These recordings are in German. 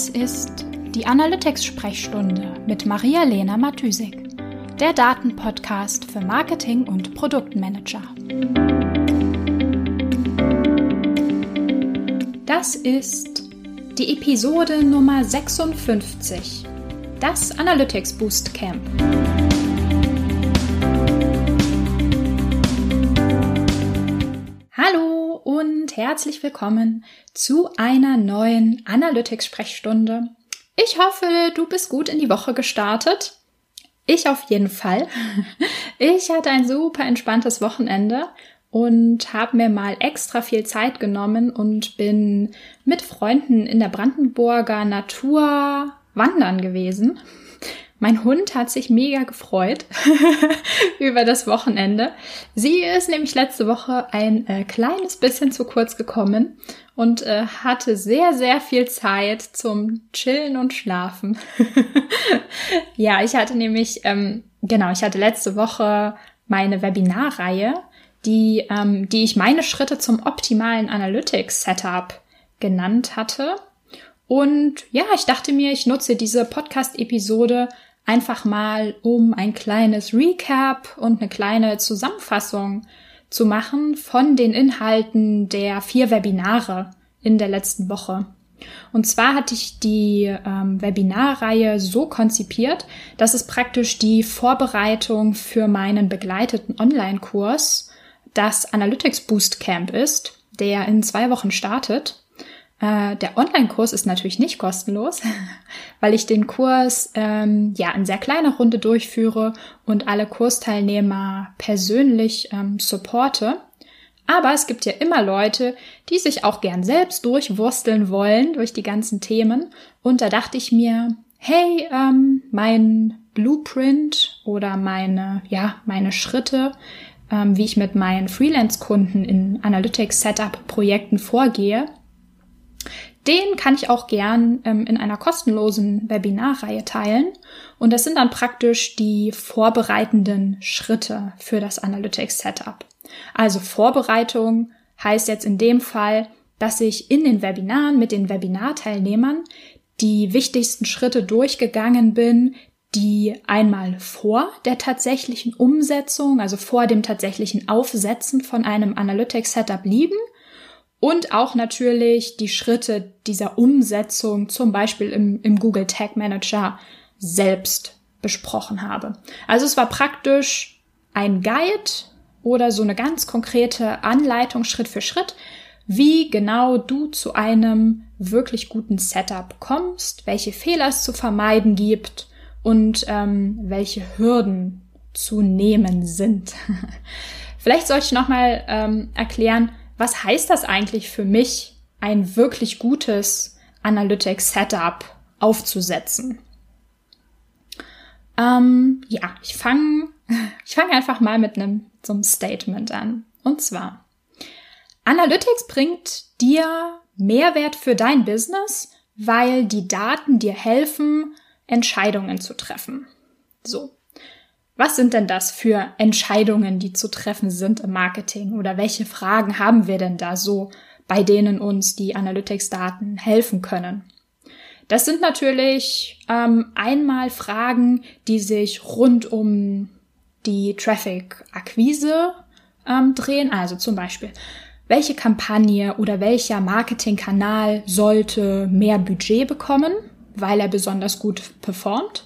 Das ist die Analytics-Sprechstunde mit Maria-Lena Matysik, der Datenpodcast für Marketing und Produktmanager. Das ist die Episode Nummer 56, das Analytics Boost Camp. Herzlich willkommen zu einer neuen Analytics-Sprechstunde. Ich hoffe, du bist gut in die Woche gestartet. Ich auf jeden Fall. Ich hatte ein super entspanntes Wochenende und habe mir mal extra viel Zeit genommen und bin mit Freunden in der Brandenburger Natur wandern gewesen. Mein Hund hat sich mega gefreut über das Wochenende. Sie ist nämlich letzte Woche ein äh, kleines bisschen zu kurz gekommen und äh, hatte sehr, sehr viel Zeit zum Chillen und Schlafen. ja, ich hatte nämlich, ähm, genau, ich hatte letzte Woche meine Webinarreihe, die, ähm, die ich meine Schritte zum optimalen Analytics-Setup genannt hatte. Und ja, ich dachte mir, ich nutze diese Podcast-Episode einfach mal, um ein kleines Recap und eine kleine Zusammenfassung zu machen von den Inhalten der vier Webinare in der letzten Woche. Und zwar hatte ich die ähm, Webinarreihe so konzipiert, dass es praktisch die Vorbereitung für meinen begleiteten Online-Kurs, das Analytics Boost Camp ist, der in zwei Wochen startet. Äh, der Online-Kurs ist natürlich nicht kostenlos, weil ich den Kurs ähm, ja in sehr kleiner Runde durchführe und alle Kursteilnehmer persönlich ähm, supporte. Aber es gibt ja immer Leute, die sich auch gern selbst durchwursteln wollen durch die ganzen Themen. Und da dachte ich mir, hey, ähm, mein Blueprint oder meine, ja, meine Schritte, ähm, wie ich mit meinen Freelance-Kunden in Analytics-Setup-Projekten vorgehe, den kann ich auch gern ähm, in einer kostenlosen Webinarreihe teilen. Und das sind dann praktisch die vorbereitenden Schritte für das Analytics Setup. Also Vorbereitung heißt jetzt in dem Fall, dass ich in den Webinaren mit den Webinarteilnehmern die wichtigsten Schritte durchgegangen bin, die einmal vor der tatsächlichen Umsetzung, also vor dem tatsächlichen Aufsetzen von einem Analytics Setup liegen und auch natürlich die Schritte dieser Umsetzung, zum Beispiel im, im Google Tag Manager selbst besprochen habe. Also es war praktisch ein Guide oder so eine ganz konkrete Anleitung Schritt für Schritt, wie genau du zu einem wirklich guten Setup kommst, welche Fehler es zu vermeiden gibt und ähm, welche Hürden zu nehmen sind. Vielleicht sollte ich nochmal ähm, erklären, was heißt das eigentlich für mich, ein wirklich gutes Analytics Setup aufzusetzen? Ähm, ja, ich fange ich fang einfach mal mit einem so einem Statement an. Und zwar, Analytics bringt dir Mehrwert für dein Business, weil die Daten dir helfen, Entscheidungen zu treffen. So. Was sind denn das für Entscheidungen, die zu treffen sind im Marketing? Oder welche Fragen haben wir denn da so, bei denen uns die Analytics-Daten helfen können? Das sind natürlich ähm, einmal Fragen, die sich rund um die Traffic-Akquise ähm, drehen. Also zum Beispiel, welche Kampagne oder welcher Marketingkanal sollte mehr Budget bekommen, weil er besonders gut performt?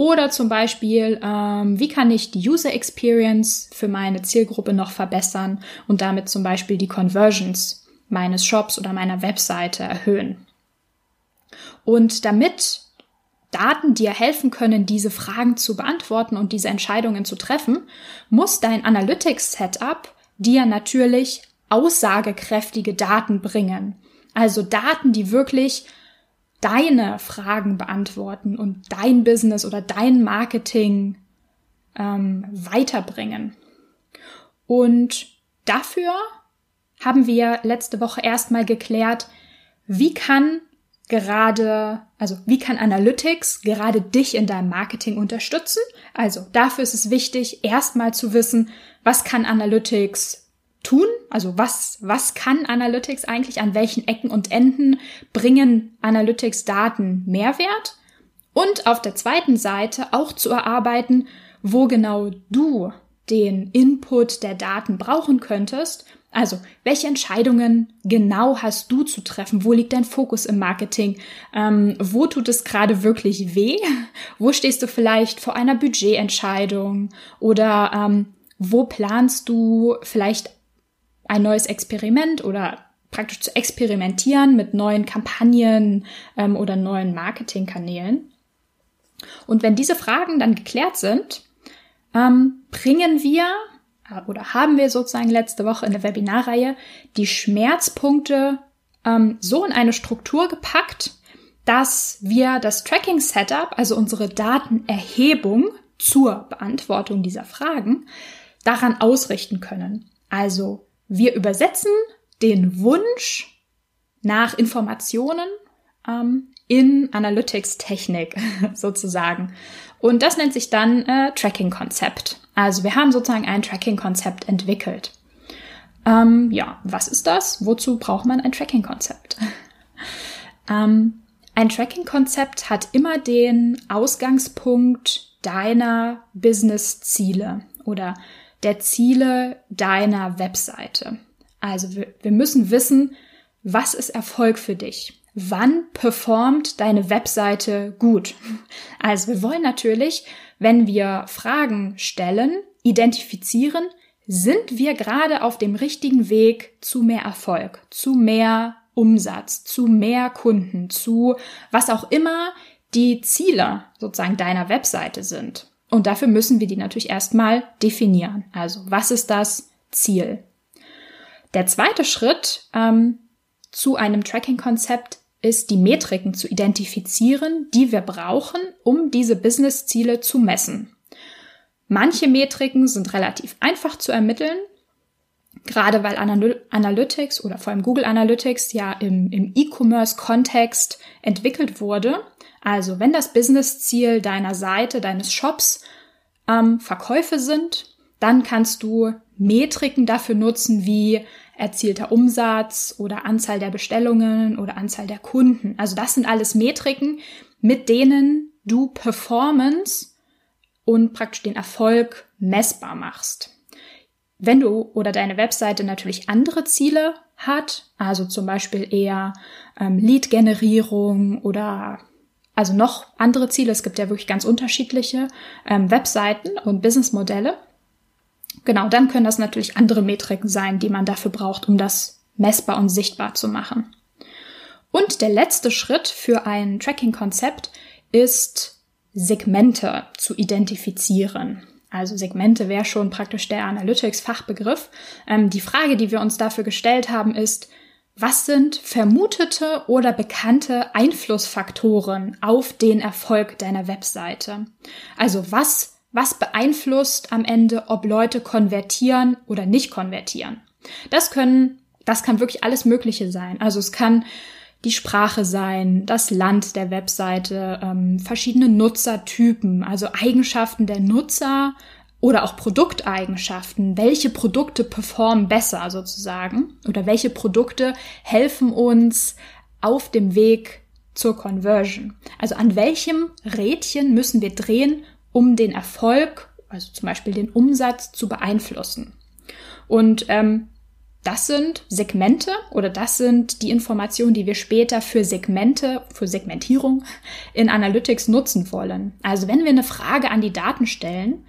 Oder zum Beispiel, ähm, wie kann ich die User Experience für meine Zielgruppe noch verbessern und damit zum Beispiel die Conversions meines Shops oder meiner Webseite erhöhen. Und damit Daten dir helfen können, diese Fragen zu beantworten und diese Entscheidungen zu treffen, muss dein Analytics-Setup dir natürlich aussagekräftige Daten bringen. Also Daten, die wirklich deine Fragen beantworten und dein Business oder dein Marketing ähm, weiterbringen. Und dafür haben wir letzte Woche erstmal geklärt, wie kann gerade, also wie kann Analytics gerade dich in deinem Marketing unterstützen? Also dafür ist es wichtig, erstmal zu wissen, was kann Analytics tun? Also was, was kann Analytics eigentlich? An welchen Ecken und Enden bringen Analytics Daten Mehrwert? Und auf der zweiten Seite auch zu erarbeiten, wo genau du den Input der Daten brauchen könntest. Also, welche Entscheidungen genau hast du zu treffen? Wo liegt dein Fokus im Marketing? Ähm, wo tut es gerade wirklich weh? Wo stehst du vielleicht vor einer Budgetentscheidung? Oder ähm, wo planst du vielleicht ein neues Experiment oder praktisch zu experimentieren mit neuen Kampagnen ähm, oder neuen Marketingkanälen. Und wenn diese Fragen dann geklärt sind, ähm, bringen wir äh, oder haben wir sozusagen letzte Woche in der Webinarreihe die Schmerzpunkte ähm, so in eine Struktur gepackt, dass wir das Tracking-Setup, also unsere Datenerhebung zur Beantwortung dieser Fragen, daran ausrichten können. Also wir übersetzen den Wunsch nach Informationen ähm, in Analytics-Technik sozusagen. Und das nennt sich dann äh, Tracking-Konzept. Also wir haben sozusagen ein Tracking-Konzept entwickelt. Ähm, ja, was ist das? Wozu braucht man ein Tracking-Konzept? ähm, ein Tracking-Konzept hat immer den Ausgangspunkt deiner Business-Ziele oder der Ziele deiner Webseite. Also wir, wir müssen wissen, was ist Erfolg für dich? Wann performt deine Webseite gut? Also wir wollen natürlich, wenn wir Fragen stellen, identifizieren, sind wir gerade auf dem richtigen Weg zu mehr Erfolg, zu mehr Umsatz, zu mehr Kunden, zu was auch immer die Ziele sozusagen deiner Webseite sind. Und dafür müssen wir die natürlich erstmal definieren. Also was ist das Ziel? Der zweite Schritt ähm, zu einem Tracking-Konzept ist, die Metriken zu identifizieren, die wir brauchen, um diese Business-Ziele zu messen. Manche Metriken sind relativ einfach zu ermitteln, gerade weil Analytics oder vor allem Google Analytics ja im, im E-Commerce-Kontext entwickelt wurde. Also wenn das Business-Ziel deiner Seite, deines Shops ähm, Verkäufe sind, dann kannst du Metriken dafür nutzen wie erzielter Umsatz oder Anzahl der Bestellungen oder Anzahl der Kunden. Also das sind alles Metriken, mit denen du Performance und praktisch den Erfolg messbar machst. Wenn du oder deine Webseite natürlich andere Ziele hat, also zum Beispiel eher ähm, Lead-Generierung oder also noch andere Ziele. Es gibt ja wirklich ganz unterschiedliche ähm, Webseiten und Businessmodelle. Genau, dann können das natürlich andere Metriken sein, die man dafür braucht, um das messbar und sichtbar zu machen. Und der letzte Schritt für ein Tracking-Konzept ist, Segmente zu identifizieren. Also Segmente wäre schon praktisch der Analytics-Fachbegriff. Ähm, die Frage, die wir uns dafür gestellt haben, ist, was sind vermutete oder bekannte Einflussfaktoren auf den Erfolg deiner Webseite? Also was, was beeinflusst am Ende, ob Leute konvertieren oder nicht konvertieren? Das können, das kann wirklich alles Mögliche sein. Also es kann die Sprache sein, das Land der Webseite, ähm, verschiedene Nutzertypen, also Eigenschaften der Nutzer oder auch Produkteigenschaften. Welche Produkte performen besser sozusagen? Oder welche Produkte helfen uns auf dem Weg zur Conversion? Also an welchem Rädchen müssen wir drehen, um den Erfolg, also zum Beispiel den Umsatz zu beeinflussen? Und ähm, das sind Segmente oder das sind die Informationen, die wir später für Segmente, für Segmentierung in Analytics nutzen wollen. Also wenn wir eine Frage an die Daten stellen,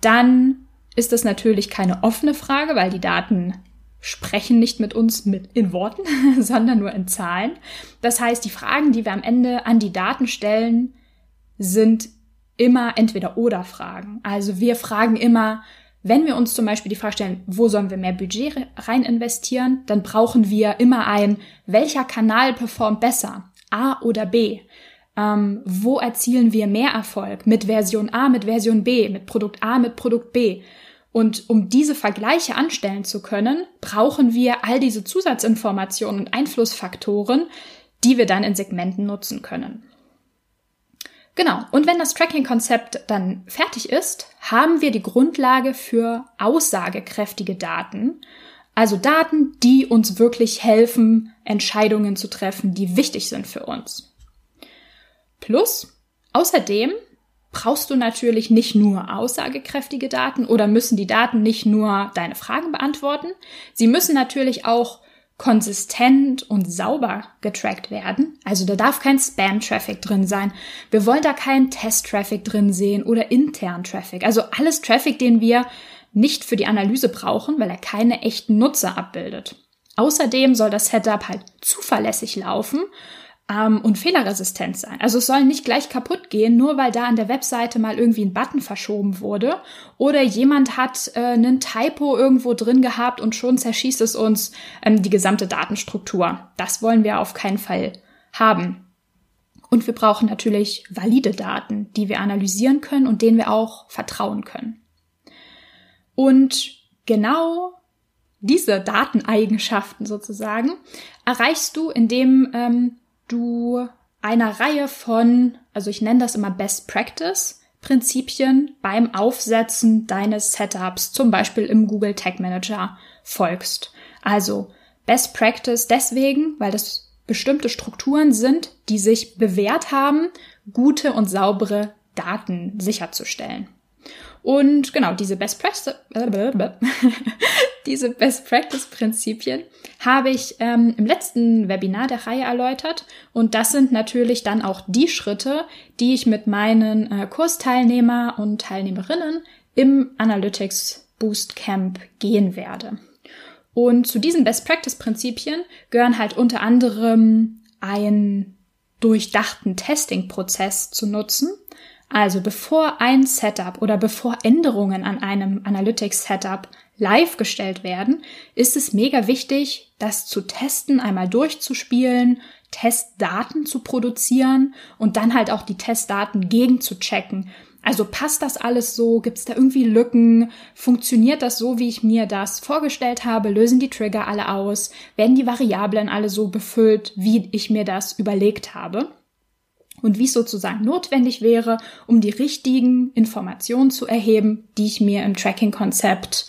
dann ist das natürlich keine offene Frage, weil die Daten sprechen nicht mit uns mit in Worten, sondern nur in Zahlen. Das heißt, die Fragen, die wir am Ende an die Daten stellen, sind immer entweder oder Fragen. Also wir fragen immer, wenn wir uns zum Beispiel die Frage stellen, wo sollen wir mehr Budget rein investieren, dann brauchen wir immer ein, welcher Kanal performt besser? A oder B? Ähm, wo erzielen wir mehr Erfolg? Mit Version A, mit Version B, mit Produkt A, mit Produkt B. Und um diese Vergleiche anstellen zu können, brauchen wir all diese Zusatzinformationen und Einflussfaktoren, die wir dann in Segmenten nutzen können. Genau. Und wenn das Tracking-Konzept dann fertig ist, haben wir die Grundlage für aussagekräftige Daten, Also Daten, die uns wirklich helfen, Entscheidungen zu treffen, die wichtig sind für uns. Plus, außerdem brauchst du natürlich nicht nur aussagekräftige Daten oder müssen die Daten nicht nur deine Fragen beantworten. Sie müssen natürlich auch konsistent und sauber getrackt werden. Also da darf kein Spam-Traffic drin sein. Wir wollen da keinen Test-Traffic drin sehen oder intern Traffic. Also alles Traffic, den wir nicht für die Analyse brauchen, weil er keine echten Nutzer abbildet. Außerdem soll das Setup halt zuverlässig laufen ähm, und fehlerresistent sein. Also es soll nicht gleich kaputt gehen, nur weil da an der Webseite mal irgendwie ein Button verschoben wurde oder jemand hat äh, einen Typo irgendwo drin gehabt und schon zerschießt es uns ähm, die gesamte Datenstruktur. Das wollen wir auf keinen Fall haben. Und wir brauchen natürlich valide Daten, die wir analysieren können und denen wir auch vertrauen können. Und genau diese Dateneigenschaften sozusagen erreichst du, indem ähm, du einer Reihe von, also ich nenne das immer Best Practice, Prinzipien beim Aufsetzen deines Setups, zum Beispiel im Google Tag Manager, folgst. Also Best Practice deswegen, weil das bestimmte Strukturen sind, die sich bewährt haben, gute und saubere Daten sicherzustellen. Und genau, diese Best Practice, diese Best Practice Prinzipien habe ich ähm, im letzten Webinar der Reihe erläutert. Und das sind natürlich dann auch die Schritte, die ich mit meinen äh, Kursteilnehmer und Teilnehmerinnen im Analytics Boost Camp gehen werde. Und zu diesen Best Practice Prinzipien gehören halt unter anderem einen durchdachten Testing-Prozess zu nutzen, also bevor ein Setup oder bevor Änderungen an einem Analytics-Setup live gestellt werden, ist es mega wichtig, das zu testen, einmal durchzuspielen, Testdaten zu produzieren und dann halt auch die Testdaten gegen zu checken. Also passt das alles so? Gibt es da irgendwie Lücken? Funktioniert das so, wie ich mir das vorgestellt habe? Lösen die Trigger alle aus? Werden die Variablen alle so befüllt, wie ich mir das überlegt habe? Und wie es sozusagen notwendig wäre, um die richtigen Informationen zu erheben, die ich mir im Tracking-Konzept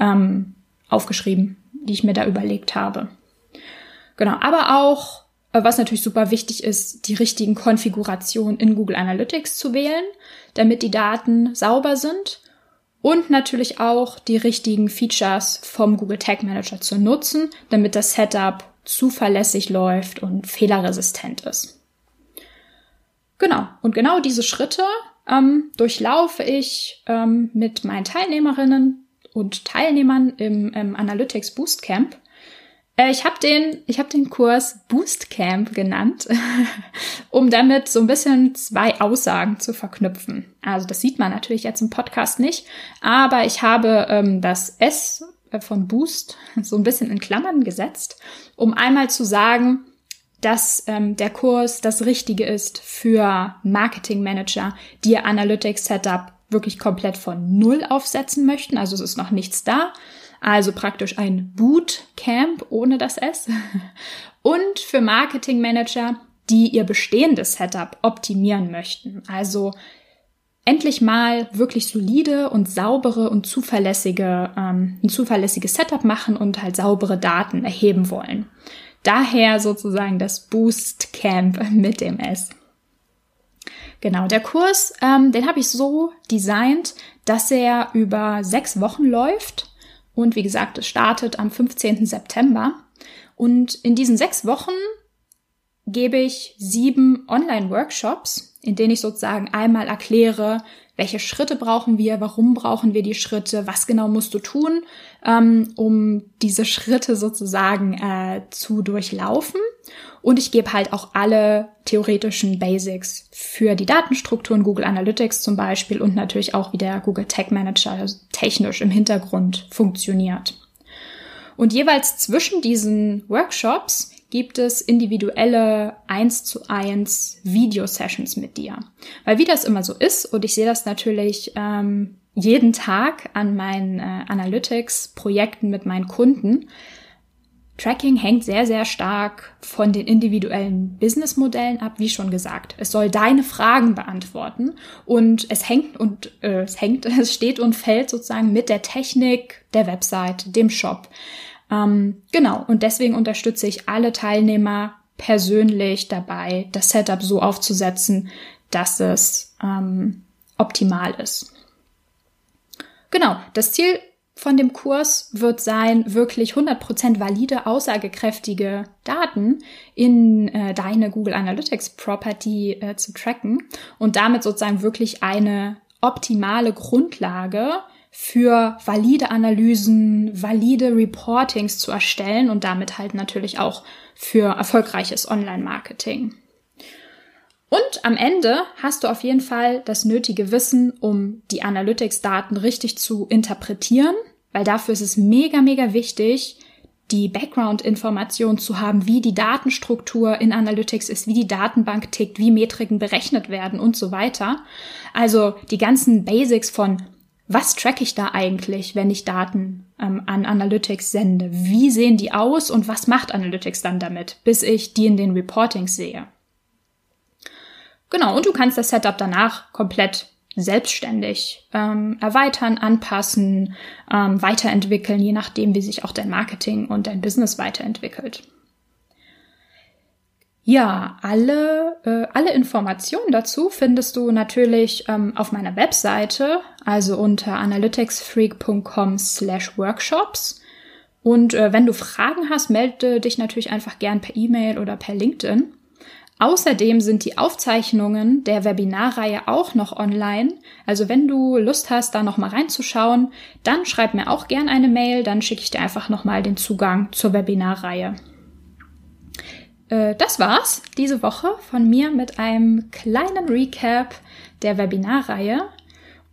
ähm, aufgeschrieben, die ich mir da überlegt habe. Genau, aber auch, äh, was natürlich super wichtig ist, die richtigen Konfigurationen in Google Analytics zu wählen, damit die Daten sauber sind und natürlich auch die richtigen Features vom Google Tag Manager zu nutzen, damit das Setup zuverlässig läuft und fehlerresistent ist. Genau, und genau diese Schritte ähm, durchlaufe ich ähm, mit meinen Teilnehmerinnen und Teilnehmern im, im Analytics Boost Camp. Äh, ich habe den, ich habe den Kurs Boost Camp genannt, um damit so ein bisschen zwei Aussagen zu verknüpfen. Also das sieht man natürlich jetzt im Podcast nicht, aber ich habe ähm, das S von Boost so ein bisschen in Klammern gesetzt, um einmal zu sagen, dass ähm, der Kurs das Richtige ist für Marketing Manager, die ihr Analytics Setup wirklich komplett von Null aufsetzen möchten. Also es ist noch nichts da. Also praktisch ein Bootcamp ohne das S. Und für Marketing Manager, die ihr bestehendes Setup optimieren möchten. Also endlich mal wirklich solide und saubere und zuverlässige, ähm, ein zuverlässiges Setup machen und halt saubere Daten erheben wollen. Daher sozusagen das Boost Camp mit dem S. Genau, der Kurs, ähm, den habe ich so designt, dass er über sechs Wochen läuft. Und wie gesagt, es startet am 15. September. Und in diesen sechs Wochen gebe ich sieben Online-Workshops, in denen ich sozusagen einmal erkläre, welche Schritte brauchen wir, warum brauchen wir die Schritte, was genau musst du tun, ähm, um diese Schritte sozusagen äh, zu durchlaufen. Und ich gebe halt auch alle theoretischen Basics für die Datenstrukturen Google Analytics zum Beispiel und natürlich auch, wie der Google Tag Manager technisch im Hintergrund funktioniert. Und jeweils zwischen diesen Workshops gibt es individuelle 1 zu 1 Video-Sessions mit dir. Weil wie das immer so ist, und ich sehe das natürlich ähm, jeden Tag an meinen äh, Analytics-Projekten mit meinen Kunden, Tracking hängt sehr, sehr stark von den individuellen Businessmodellen ab, wie schon gesagt. Es soll deine Fragen beantworten und es hängt und äh, es hängt, es steht und fällt sozusagen mit der Technik der Website, dem Shop. Ähm, genau, und deswegen unterstütze ich alle Teilnehmer persönlich dabei, das Setup so aufzusetzen, dass es ähm, optimal ist. Genau, das Ziel von dem Kurs wird sein, wirklich 100% valide, aussagekräftige Daten in äh, deine Google Analytics Property äh, zu tracken und damit sozusagen wirklich eine optimale Grundlage für valide Analysen, valide Reportings zu erstellen und damit halt natürlich auch für erfolgreiches Online-Marketing. Und am Ende hast du auf jeden Fall das nötige Wissen, um die Analytics-Daten richtig zu interpretieren, weil dafür ist es mega, mega wichtig, die Background-Information zu haben, wie die Datenstruktur in Analytics ist, wie die Datenbank tickt, wie Metriken berechnet werden und so weiter. Also die ganzen Basics von was track ich da eigentlich, wenn ich Daten ähm, an Analytics sende? Wie sehen die aus und was macht Analytics dann damit, bis ich die in den Reportings sehe? Genau, und du kannst das Setup danach komplett selbstständig ähm, erweitern, anpassen, ähm, weiterentwickeln, je nachdem, wie sich auch dein Marketing und dein Business weiterentwickelt. Ja, alle, äh, alle Informationen dazu findest du natürlich ähm, auf meiner Webseite, also unter analyticsfreak.com slash workshops. Und äh, wenn du Fragen hast, melde dich natürlich einfach gern per E-Mail oder per LinkedIn. Außerdem sind die Aufzeichnungen der Webinarreihe auch noch online. Also wenn du Lust hast, da noch mal reinzuschauen, dann schreib mir auch gern eine Mail, dann schicke ich dir einfach noch mal den Zugang zur Webinarreihe. Äh, das war's diese Woche von mir mit einem kleinen Recap der Webinarreihe.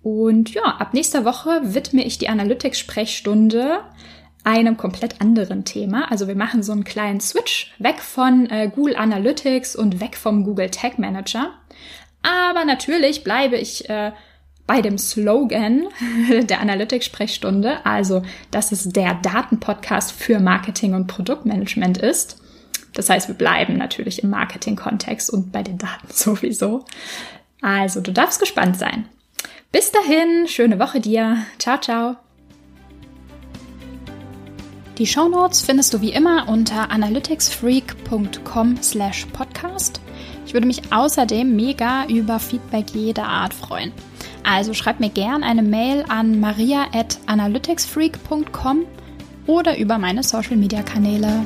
Und ja, ab nächster Woche widme ich die Analytics-Sprechstunde einem komplett anderen Thema. Also wir machen so einen kleinen Switch weg von äh, Google Analytics und weg vom Google Tag Manager. Aber natürlich bleibe ich äh, bei dem Slogan der Analytics-Sprechstunde, also dass es der Datenpodcast für Marketing und Produktmanagement ist. Das heißt, wir bleiben natürlich im Marketing-Kontext und bei den Daten sowieso. Also, du darfst gespannt sein. Bis dahin, schöne Woche dir. Ciao, ciao. Die Shownotes findest du wie immer unter analyticsfreak.com slash podcast. Ich würde mich außerdem mega über Feedback jeder Art freuen. Also schreib mir gern eine Mail an maria at analyticsfreak.com oder über meine Social Media Kanäle.